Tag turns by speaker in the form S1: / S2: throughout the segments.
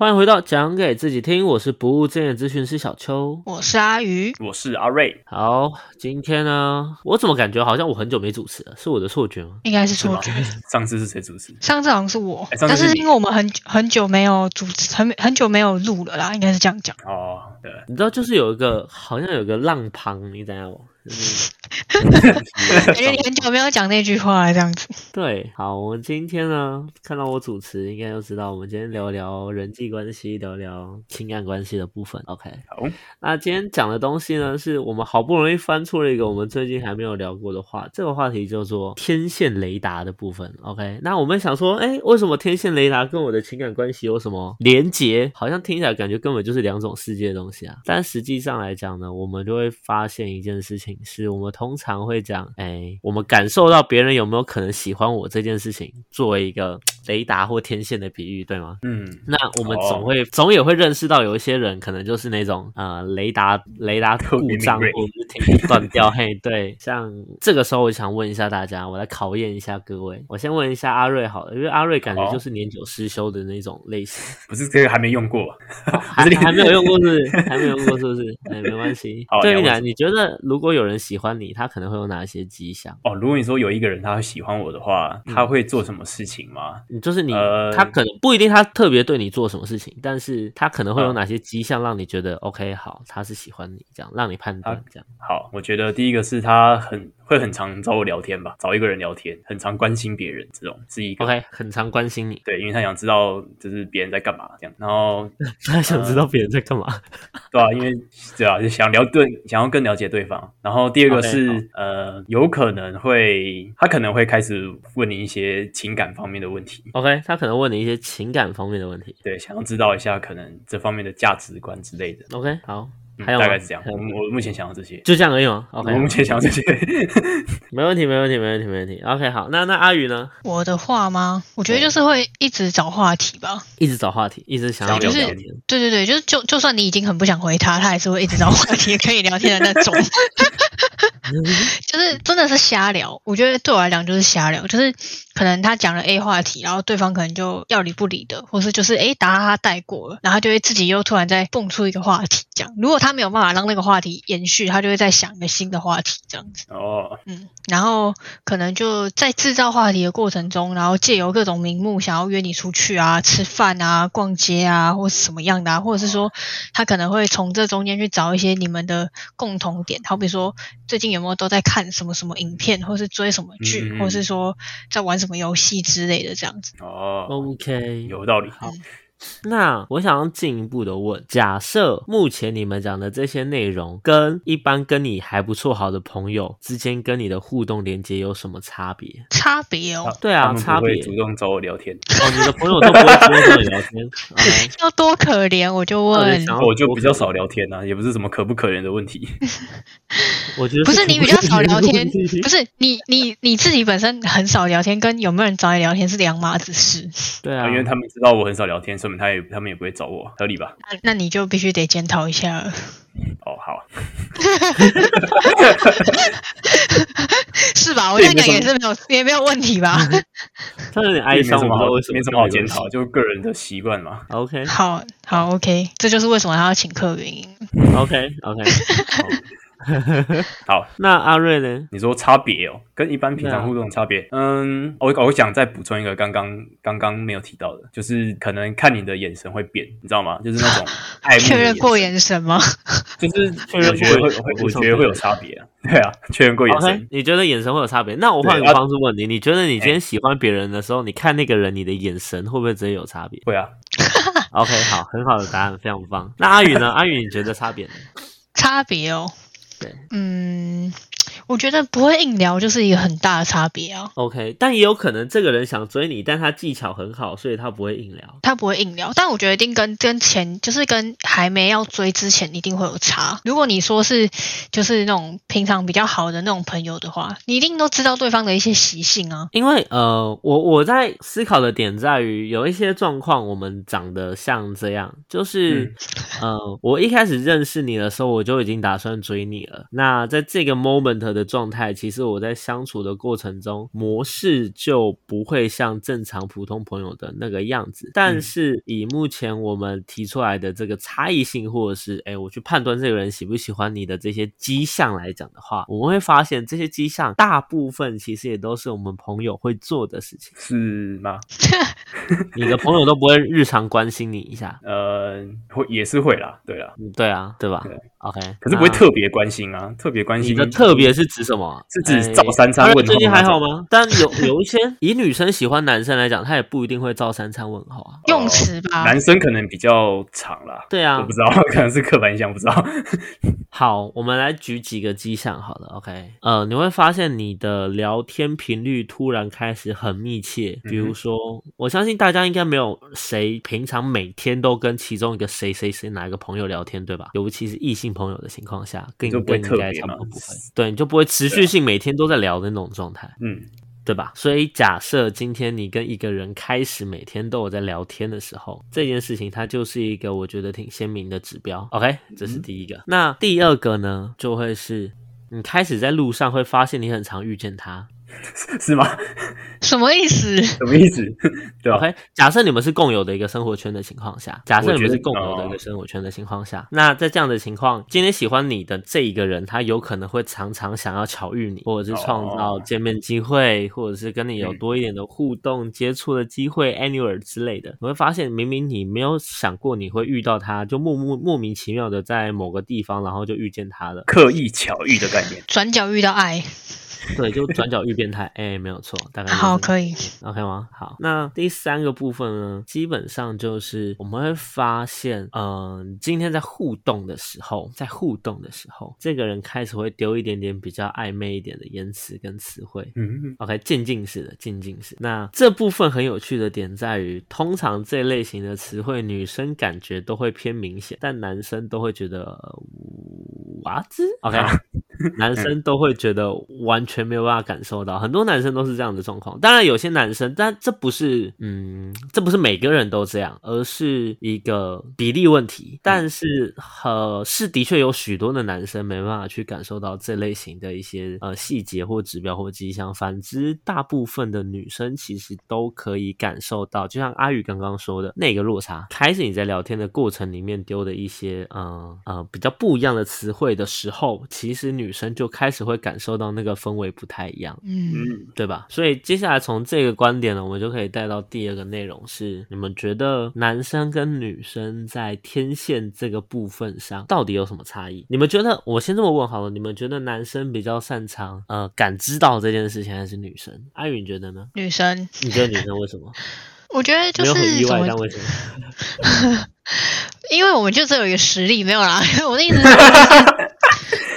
S1: 欢迎回到讲给自己听，我是不务正业咨询师小邱。
S2: 我是阿鱼，
S3: 我是阿瑞，
S1: 好，今天呢，我怎么感觉好像我很久没主持了？是我的错觉吗？
S2: 应该是错觉。
S3: 上次是谁主持？
S2: 上次好像是我，
S3: 哎上次
S2: 但
S3: 是
S2: 因为我们很很久没有主持，很很久没有录了啦，应该是这样讲。
S3: 哦，对，
S1: 你知道，就是有一个好像有个浪旁，你怎样？就是
S2: 感觉你 很久没有讲那句话了，这样子。
S1: 对，好，我们今天呢，看到我主持，应该都知道，我们今天聊聊人际关系，聊聊情感关系的部分。OK，
S3: 好，
S1: 那今天讲的东西呢，是我们好不容易翻出了一个我们最近还没有聊过的话，这个话题叫做天线雷达的部分。OK，那我们想说，哎，为什么天线雷达跟我的情感关系有什么连结？好像听起来感觉根本就是两种世界的东西啊。但实际上来讲呢，我们就会发现一件事情，是我们通通常会讲，哎，我们感受到别人有没有可能喜欢我这件事情，作为一个雷达或天线的比喻，对吗？
S3: 嗯，
S1: 那我们
S3: 哦
S1: 总会、总也会认识到有一些人可能就是那种呃雷达雷达 故障或者是停止断掉，嘿，对，像这个时候我想问一下大家，我来考验一下各位，我先问一下阿瑞好了，因为阿瑞感觉就是年久失修的那种类型，
S3: 不是这个还没用过，
S1: 还还没有用过是是？还没有用过是不是？哎，没关系
S3: 好。
S1: 对你来，你觉得如果有人喜欢你，他可能会有哪些迹象？
S3: 哦。如果你说有一个人他会喜欢我的话，他会做什么事情吗？
S1: 你就是你，
S3: 呃
S1: 他可能不一定他特别对你做什么事情，但是他可能会有
S3: 嗯
S1: 哪些迹象让你觉得、OK 好，他是喜欢你这样，让你判断这样。
S3: 好，我觉得第一个是他很会很常找我聊天吧，找一个人聊天，很常关心别人，这种是一个。
S1: OK，很常关心你，
S3: 对，因为他想知道就是别人在干嘛这样，然后
S1: 他想知道别人在干嘛。
S3: 对啊，因为对啊，就想了对，想要更了解对方。然后第二个是
S1: 好
S3: 呃，有可能会他可能会开始问你一些情感方面的问题，
S1: OK，他可能问你一些情感方面的问题。
S3: 对，想要知道一下可能这方面的价值观之类的。
S1: OK，好，
S3: 大概是这样。我我目前想到这些，
S1: 就这样而已吗？OK，
S3: 我目前想到这些。
S1: 没问题，没问题，没问题，没问题。OK，好，那那阿宇呢？
S2: 我的话吗？我觉得就是会一直找话题吧。
S1: 一直找话题，一直想要
S3: 聊天
S1: 聊天。
S2: 对对对，就是就就算你已经很不想回他，他还是会一直找话题可以聊天的那种。就是真的是瞎聊，我觉得对我来讲就是瞎聊，就是可能他讲了 A 话题，然后对方可能就要理不理的，或是就是诶答他带过了，然后他就会自己又突然再蹦出一个话题这样。如果他没有办法让那个话题延续，他就会再想一个新的话题这样子。
S3: 哦，
S2: 嗯，然后可能就在制造话题的过程中，然后借由各种名目想要约你出去啊、吃饭啊、逛街啊，或是什么样的啊，或者是说他可能会从这中间去找一些你们的共同点，好比说最近有没有都在看什么什么影片，或是追什么剧，
S3: 嗯
S2: 或是说在玩什么游戏之类的这样子。
S3: 哦
S1: ，OK，
S3: 有道理。
S1: 好那我想要进一步的问，假设目前你们讲的这些内容，跟一般跟你还不错好的朋友之间跟你的互动连接有什么差别？
S2: 差别哦，
S1: 对啊差别
S3: 不会主动找我聊天，
S1: 哦，你的朋友都不会主动找你聊天？
S2: 要多可怜我就问
S1: 然后，
S3: 我就比较少聊天啊，也不是什么可不可怜的问题。
S1: 我觉得
S2: 不是你比较少聊天，
S1: 不
S2: 不是你你你自己本身很少聊天，跟有没有人找你聊天是两码子事。
S1: 对啊，
S3: 因为他们知道我很少聊天，说明他也他们也不会找我，合理吧？
S2: 那那你就必须得检讨一下了。
S3: 哦，好，
S2: 是吧？我这样讲也是没有也没有问题吧？
S1: 他有点哀
S3: 没
S1: 伤，
S3: 什么好
S1: 我不知道为什么，
S3: 没什么好检讨，。就个人的习惯嘛。
S1: OK
S2: 好好，OK，这就是为什么他要请客的原因。
S1: OK OK，
S3: 好，
S1: 那阿瑞呢？
S3: 你说差别哦，跟一般平常互动的差别，嗯，我我想再补充一个刚刚刚刚没有提到的，就是可能看你的眼神会变，你知道吗？就是那种
S2: 确认过
S3: 眼
S2: 眼神吗？
S3: 就是
S1: 确认过眼神
S3: 会，
S1: 我
S3: 觉得会有差别啊。对啊，确认过眼神，
S1: 你觉得眼神会有差别？那我换个方式问你，你觉得你今天喜欢别人的时候，你看那个人，你的眼神会不会直接有差别
S3: 会啊。
S1: ？OK，好，很好的答案，非常棒。那阿宇呢？阿宇，你觉得差别呢？
S2: 差别哦。
S1: 对，
S2: 嗯，我觉得不会硬聊就是一个很大的差别啊。
S1: OK，但也有可能这个人想追你，但他技巧很好，所以他不会硬聊。
S2: 他不会硬聊，但我觉得一定跟跟前就是跟还没要追之前一定会有差。如果你说是就是那种平常比较好的那种朋友的话，你一定都知道对方的一些习性啊。
S1: 因为呃，我我在思考的点在于，有一些状况我们长得像这样，就是、呃，我一开始认识你的时候，我就已经打算追你了。那在这个 moment 的状态，其实我在相处的过程中，模式就不会像正常普通朋友的那个样子。但是以目前我们提出来的这个差异性，或者是哎，我去判断这个人喜不喜欢你的这些迹象来讲的话，我们会发现这些迹象大部分其实也都是我们朋友会做的事情。
S3: 是吗？
S1: 你的朋友都不会日常关心你一下，
S3: 呃，会也是会啦，对啦，
S1: 嗯对啊，对吧
S3: 对
S1: ？OK，
S3: 可是不会特别关心啊，特别关心
S1: 你的特别是指什么？
S3: 是指
S1: 哎
S3: 照三餐问候
S1: 最近还好吗？但有有一些以女生喜欢男生来讲，他也不一定会照三餐问候啊。
S2: 用词吧，
S3: 男生可能比较长啦，
S1: 对啊
S3: 我不，知道，可能是刻板印象，不知道。
S1: 好，我们来举几个迹象好了，OK，呃，你会发现你的聊天频率突然开始很密切，比如说，我相信大家应该没有谁平常每天都跟其中一个谁谁谁哪一个朋友聊天，对吧？尤其是异性朋友的情况下，更
S3: 就不会
S1: 更应该
S3: 特别
S1: 差不多不会，对，你就不会持续性每天都在聊的那种状态。
S3: 嗯，
S1: 对吧？所以假设今天你跟一个人开始每天都有在聊天的时候，这件事情它就是一个我觉得挺鲜明的指标。OK，这是第一个。那第二个呢，就会是你开始在路上会发现你很常遇见他。
S3: 是吗？
S2: 什么意思？
S3: 什么意思？对吧
S1: ？OK，假设你们是共有的一个生活圈的情况下，假设你们是共有的一个生活圈的情况下，那在这样的情况，今天喜欢你的这一个人，他有可能会常常想要巧遇你，或者是创造
S3: 哦
S1: 见面机会，或者是跟你有
S3: 嗯
S1: 多一点的互动、接触的机会，anywhere 之类的。你会发现，明明你没有想过你会遇到他，就莫莫莫名其妙的在某个地方，然后就遇见他了。
S3: 刻意巧遇的概念。
S2: 转角遇到爱，
S1: 对，就转角遇变态，哎，没有错，大概就是
S2: 好，可以。
S1: OK 吗？好，那第三个部分呢，基本上就是我们会发现，嗯、今天在互动的时候，在互动的时候，这个人开始会丢一点点比较暧昧一点的言辞跟词汇。
S3: 嗯
S1: ，OK，渐进式的，渐进式。那这部分很有趣的点在于，通常这类型的词汇，女生感觉都会偏明显，但男生都会觉得呃哇子 OK，男生都会觉得完全没有办法感受到，很多男生都是这样的状况。当然，有些男生，但这不是，嗯，这不是每个人都这样，而是一个比例问题。但是，呃，是的确有许多的男生没办法去感受到这类型的一些呃细节或指标或迹象，反之，大部分的女生其实都可以感受到，就像阿宇刚刚说的那个落差。开始你在聊天的过程里面丢的一些，呃呃，比较不一样的词汇的时候，其实女生就开始会感受到那个氛围不太一样。
S2: 嗯，
S3: 嗯，
S1: 对吧？所以接下来从这个观点呢，我们就可以带到第二个内容是：你们觉得男生跟女生在天线这个部分上到底有什么差异？你们觉得？我先这么问好了，你们觉得男生比较擅长呃感知到这件事情，还是女生？阿宇你觉得呢？
S2: 女生，
S1: 你觉得女生为什么？
S2: 我觉得就
S1: 没有很意外，但为什么？
S2: 因为我们就只有一个实力，没有啦。我的意思是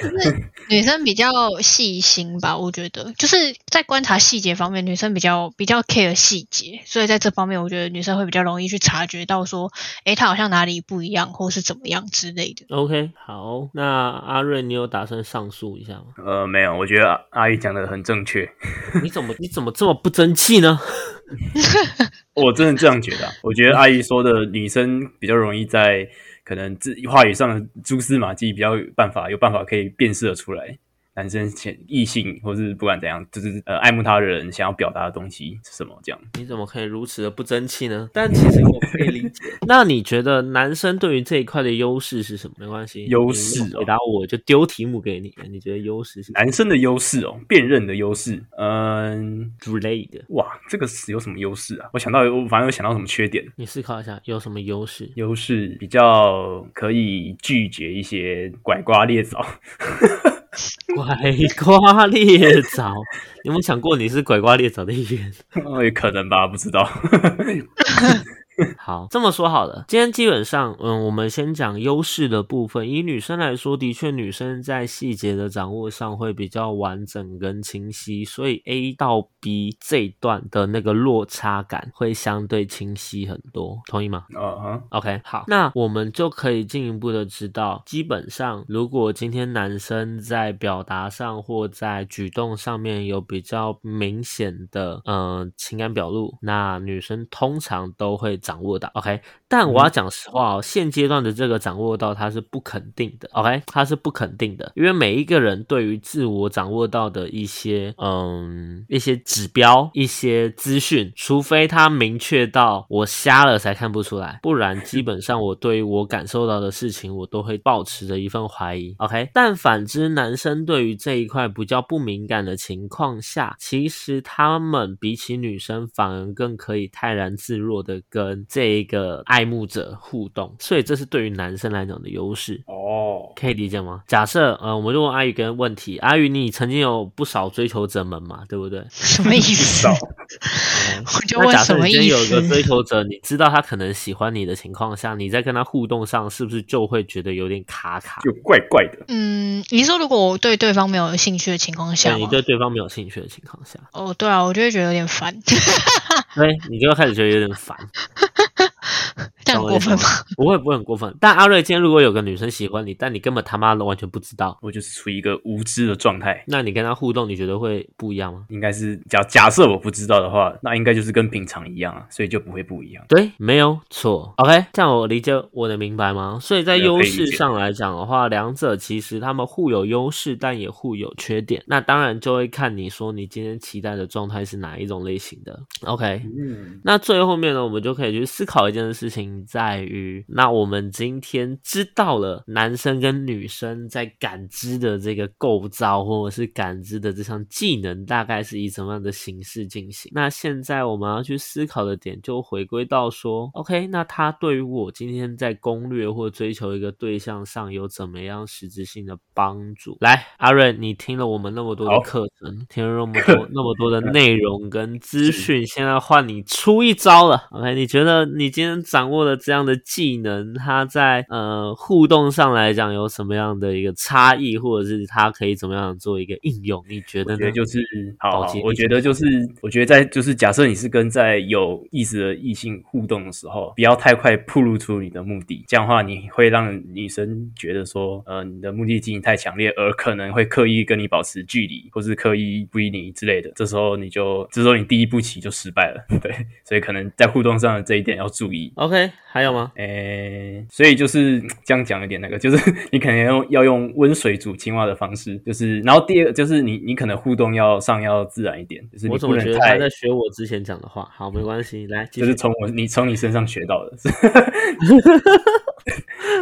S2: 就是，女生比较细心吧，我觉得就是在观察细节方面，女生比较比较 care 细节，所以在这方面，我觉得女生会比较容易去察觉到说，诶，她好像哪里不一样，或是怎么样之类的。
S1: OK，好，那阿瑞，你有打算上诉一下吗？
S3: 呃，没有，我觉得阿阿姨讲的很正确，
S1: 你怎么你怎么这么不争气呢？
S3: 我真的这样觉得啊、我觉得阿姨说的女生比较容易在可能这话语上的蛛丝马迹比较有办法有办法可以辨识的出来。男生前异性或是不管怎样，就是呃爱慕他的人想要表达的东西是什么这样。
S1: 你怎么可以如此的不争气呢？但其实我可以理解。那你觉得男生对于这一块的优势是什么？没关系，
S3: 优势哦
S1: 你回答我就丢题目给你。你觉得优势是什么
S3: 男生的优势哦，辨认的优势，嗯，
S1: 之类的？
S3: 哇，这个词有什么优势啊？我想到，我反正有想到什么缺点。
S1: 你思考一下，有什么优势？
S3: 优势比较可以拒绝一些拐瓜裂枣，
S1: 拐瓜裂枣，你有没有想过你是拐瓜裂枣的一员？
S3: 可能吧，不知道。
S1: 好，这么说好了，今天基本上，嗯，我们先讲优势的部分。以女生来说，的确女生在细节的掌握上会比较完整跟清晰，所以 A 到 B 这一段的那个落差感会相对清晰很多，同意吗？
S3: 啊哈
S1: ，OK，好，那我们就可以进一步的知道，基本上如果今天男生在表达上或在举动上面有比较明显的呃情感表露，那女生通常都会掌握到。OK，但我要讲实话哦，现阶段的这个掌握到它是不肯定的。OK，它是不肯定的，因为每一个人对于自我掌握到的一些嗯一些指标、一些资讯，除非他明确到我瞎了才看不出来，不然基本上我对于我感受到的事情，我都会保持着一份怀疑。OK，但反之，男生对于这一块比较不敏感的情况下，其实他们比起女生反而更可以泰然自若的跟这一个爱慕者互动，所以这是对于男生来讲的优势。
S3: 哦，
S1: 可以理解吗？假设呃，我们就问阿宇一个问题，阿宇，你曾经有不少追求者们嘛，对不对？
S2: 什么意思？
S3: 少
S2: 我就
S1: 那假
S2: 问什么意
S1: 设你今天有一个？追求者，你知道他可能喜欢你的情况下，你在跟他互动上是不是就会觉得有点卡卡？
S3: 就怪怪的。
S2: 嗯，你说如果我对对方没有兴趣的情况下
S1: 你对对方没有兴趣的情况下，
S2: 哦，对啊，我就会觉得有点烦，
S1: 对，你就会开始觉得有点烦。
S2: 这样过分吗？
S1: 不会不会很过分。但阿瑞今天如果有个女生喜欢你，但你根本他妈的完全不知道，
S3: 我就是处于一个无知的状态。
S1: 那你跟她互动，你觉得会不一样吗？
S3: 应该是假假设我不知道的话，那应该就是跟平常一样啊，所以就不会不一样。
S1: 对，没有错。OK，这样我理解我能明白吗？所以在优势上来讲的话，两者其实他们互有优势，但也互有缺点。那当然就会看你说你今天期待的状态是哪一种类型的。OK，
S3: 嗯，
S1: 那最后面呢，我们就可以去思考一件事情，在于那我们今天知道了男生跟女生在感知的这个构造，或者是感知的这项技能，大概是以什么样的形式进行。那现在我们要去思考的点，就回归到说，OK，那他对于我今天在攻略或追求一个对象上有怎么样实质性的帮助？来，阿瑞，你听了我们那么多的课程，听了那么多 那么多的内容跟资讯，现在换你出一招了。OK，你觉得你今天掌握了这样的技能，他在呃互动上来讲有什么样的一个差异，或者是他可以怎么样做一个应用？你觉得呢？
S3: 我觉得就是好好，我觉得就是，我觉得在就是假设你是跟在有意思的异性互动的时候，不要太快暴露出你的目的，这样的话你会让女生觉得说，呃，你的目的性太强烈，而可能会刻意跟你保持距离，或是刻意不理你之类的。这时候你就，这时候你第一步棋就失败了，对，所以可能在互动上的这一点要注意。
S1: OK，还有吗？
S3: 诶，所以就是这样讲一点那个，就是你可能要用要用温水煮青蛙的方式，就是，然后第二个就是你你可能互动要上要自然一点，就是
S1: 我怎么觉得他在学我之前讲的话？好，没关系，来，
S3: 就是从我你从你身上学到的，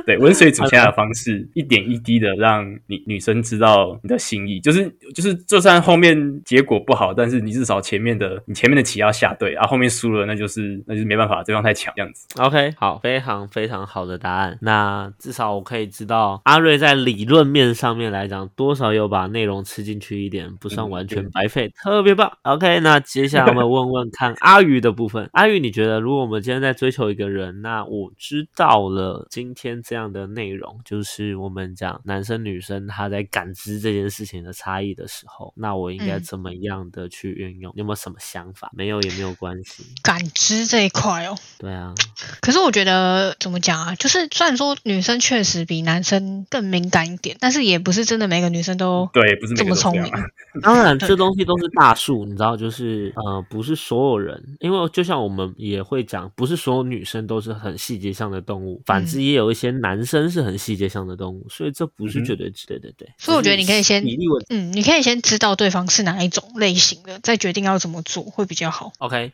S3: 对温水煮青蛙的方式，一点一滴的让女女生知道你的心意，就是就是就算后面结果不好，但是你至少前面的你前面的棋要下对，啊、后后面输了那就是那就是没办法，对方太强这样子。
S1: OK，好，非常非常好的答案。那至少我可以知道，阿瑞在理论面上面来讲，多少有把内容吃进去一点，不算
S3: 嗯
S1: 完全白费，特别棒。OK，那接下来我们 问问看阿宇的部分。阿宇，你觉得如果我们今天在追求一个人，那我知道了今天这样的内容，就是我们讲男生女生他在感知这件事情的差异的时候，那我应该
S2: 嗯
S1: 怎么样的去运用？你有没有什么想法？没有也没有关系。
S2: 感知这一块哦，
S1: 对啊，
S2: 可是我觉得怎么讲啊？就是虽然说女生确实比男生更敏感一点，但是也不是真的每个女生都
S3: 对，不是
S2: 这么聪明。
S1: 当然，这东西都是大数，你知道，就是呃，不是所有人，因为就像我们也会讲，不是所有女生都是很细节上的动物，反之也有一些男生是很细节上的动物，所以这不是绝对值对对对。
S2: 所以我觉得你可以先嗯，你可以先知道对方是哪一种类型的，再决定要怎么做会比较好。
S1: OK。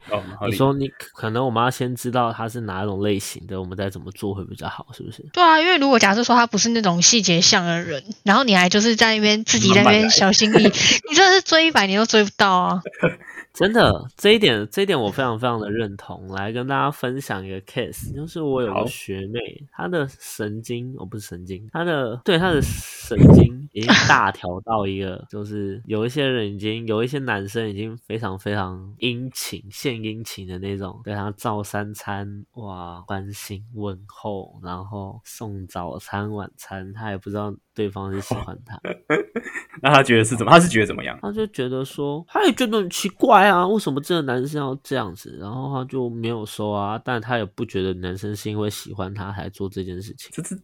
S1: 你说你可能我们要先知道他是哪一种类型的，我们再怎么做会比较好，是不是？
S2: 对啊，因为如果假设说他不是那种细节像的人，然后你还就是在那边自己在那边小心翼翼，你真的是追一百年都追不到啊。
S1: 真的，这一点，这一点我非常非常的认同。来跟大家分享一个 case，就是我有个学妹，她的神神经，哦不是神经，她的对她的神经已经 大条到一个，就是有一些人已经有一些男生已经非常非常殷勤献殷勤的那种，对他照三餐，哇，关心问候，然后送早餐晚餐，他也不知道对方是喜欢他，
S3: 那他觉得是怎么？他是觉得怎么样？
S1: 他就觉得说，他也觉得很奇怪啊，为什么这个男生要这样子？然后他就没有说啊，但他也不觉得男生是因为喜欢他才做这件事情，
S3: 这这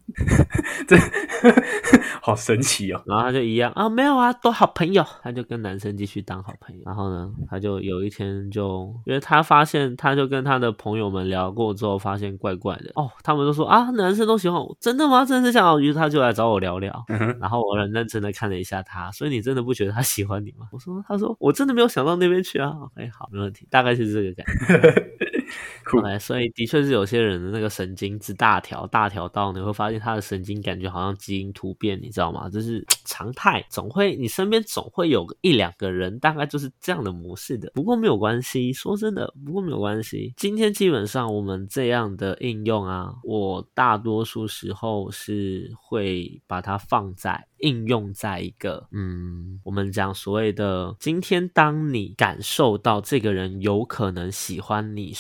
S3: 这 好神奇哦！
S1: 然后他就一样啊，没有啊，都好朋友，他就跟男生继续当好朋友。然后呢，他就有一天就，因为他发现，他就跟他的朋友们聊过之后，发现怪怪的哦，他们都说啊，男生都喜欢我，真的吗？真的是这样？于是他就来找我聊聊，
S3: 嗯，
S1: 然后我很认真的看了一下他，所以你真的不觉得他喜欢你吗？我说，他说我真的没有想到那边去啊。OK，好，没问题，大概是这个感觉。
S3: 酷
S1: OK，所以的确是有些人的那个神经之大条，大条到你会发现他的神经感觉好像基因突变，你知道吗？这是常态，总会你身边总会有一两个人，大概就是这样的模式的。不过没有关系，说真的，不过没有关系。今天基本上我们这样的应用啊，我大多数时候是会把它放在。应用在一个，嗯，我们讲所谓的，今天当你感受到这个人有可能喜欢你，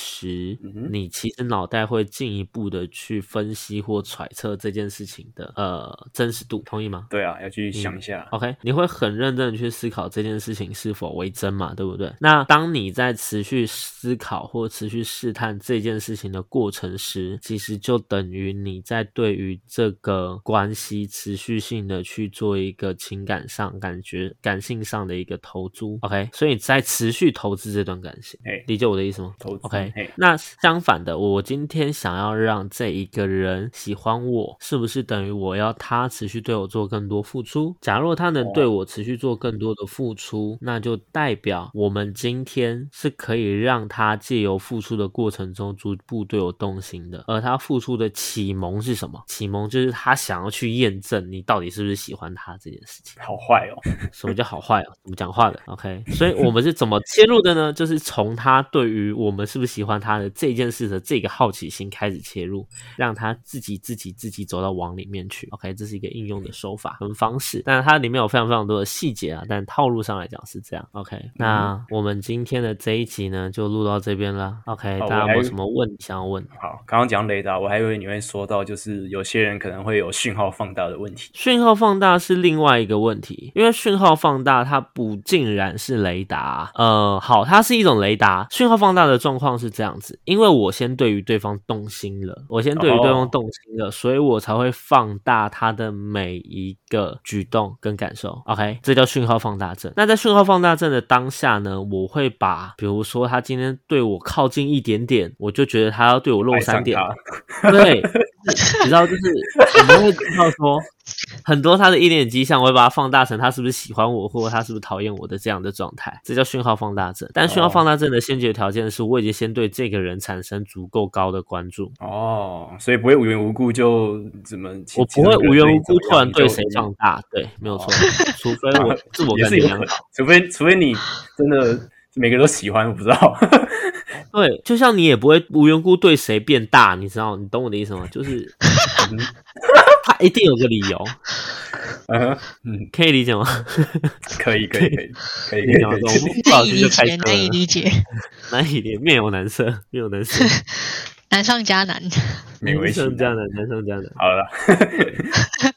S3: 嗯
S1: 你其实脑袋会进一步的去分析或揣测这件事情的呃真实度，同意吗？
S3: 对啊，要去想一下。
S1: OK，你会很认真的去思考这件事情是否为真嘛，对不对？那当你在持续思考或持续试探这件事情的过程时，其实就等于你在对于这个关系持续性的去做一个情感上、感觉、感性上的一个投注。OK，所以你在持续投资这段感情，
S3: 哎，
S1: 理解我的意思吗？
S3: 投资
S1: OK，
S3: 嘿
S1: 那相反的，我今天想要让这一个人喜欢我，是不是等于我要他持续对我做更多付出？假若他能对我持续做更多的付出，那就代表我们今天是可以让他借由付出的过程中逐步对我动心的。而他付出的启蒙是什么？启蒙就是他想要去验证你到底是不是喜欢他这件事情。
S3: 好坏哦，
S1: 什么叫好坏哦？怎么讲话的？OK，所以我们是怎么切入的呢？就是从他对于我们是不是喜欢他的这件事的这个好奇心开始切入，让他自己自己自己走到网里面去。OK，这是一个应用的手法跟方式，但是它里面有非常非常多的细节啊，但套路上来讲是这样。OK，那我们今天的这一集呢就录到这边了。OK，大家有什么问题想要问？
S3: 好，刚刚讲雷达，我还以为你会说到，就是有些人可能会有讯号放大的问题。
S1: 讯号放大是另外一个问题，因为讯号放大它不尽然是雷达。呃，好，它是一种雷达。讯号放大的状况是这样子，因为我先对于对方动心了，我先对于对方
S3: 哦
S1: 动心了，所以我才会放大他的每一个举动跟感受。OK，这叫讯号放大症。那在讯号放大症的当下呢，我会把，比如说他今天对我靠近一点点，我就觉得他要对我
S3: 露
S1: 三点，
S3: 他。
S1: 对，你知道，就是我们会知道说，很多他的一点迹象，我会把它放大成他是不是喜欢我，或者他是不是讨厌我的这样的状态，这叫讯号放大症。但讯号放大症的先决条件是我已经先对这个人产生足够高的关注，
S3: 哦，所以不会无缘无故就怎么，
S1: 我不会无缘无故突然对谁，放大，对，没有错，除非我自我
S3: 也
S1: 感觉良好。，
S3: 除非除非你真的每个人都喜欢，我不知道。
S1: 对，就像你也不会无缘无故对谁变大，你知道，你懂我的意思吗？就是 他一定有个理由，
S3: 嗯嗯，
S1: 可以理解吗？
S3: 可以可以可以可以可以
S2: 难以理解，难以，理解，
S1: 难以理面有难色，面有难色，
S2: 难上加难。
S3: 没关系
S1: 男生加难，男生这样的。
S3: 好了 啦，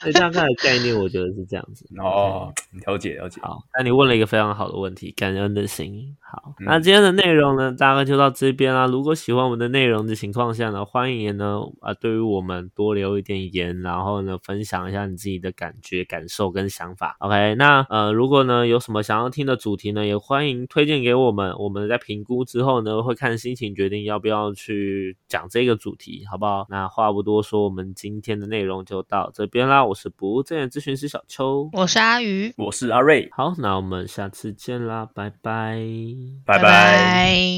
S1: 所以大概的概念，我觉得是这样子。
S3: 哦，了解了解，
S1: 好，那你问了一个非常好的问题，感恩的心。好，
S3: 嗯
S1: 那今天的内容呢，大概就到这边啦。如果喜欢我们的内容的情况下呢，欢迎呢啊，对于我们多留一点言，然后呢，分享一下你自己的感觉、感受跟想法。OK，那呃，如果呢有什么想要听的主题呢，也欢迎推荐给我们。我们在评估之后呢，会看心情决定要不要去讲这个主题，好不好？那话不多说，我们今天的内容就到这边啦。我是不务正业咨询师小邱。
S2: 我是阿鱼，
S3: 我是阿瑞，
S1: 好，那我们下次见啦，拜拜。
S3: 拜
S2: 拜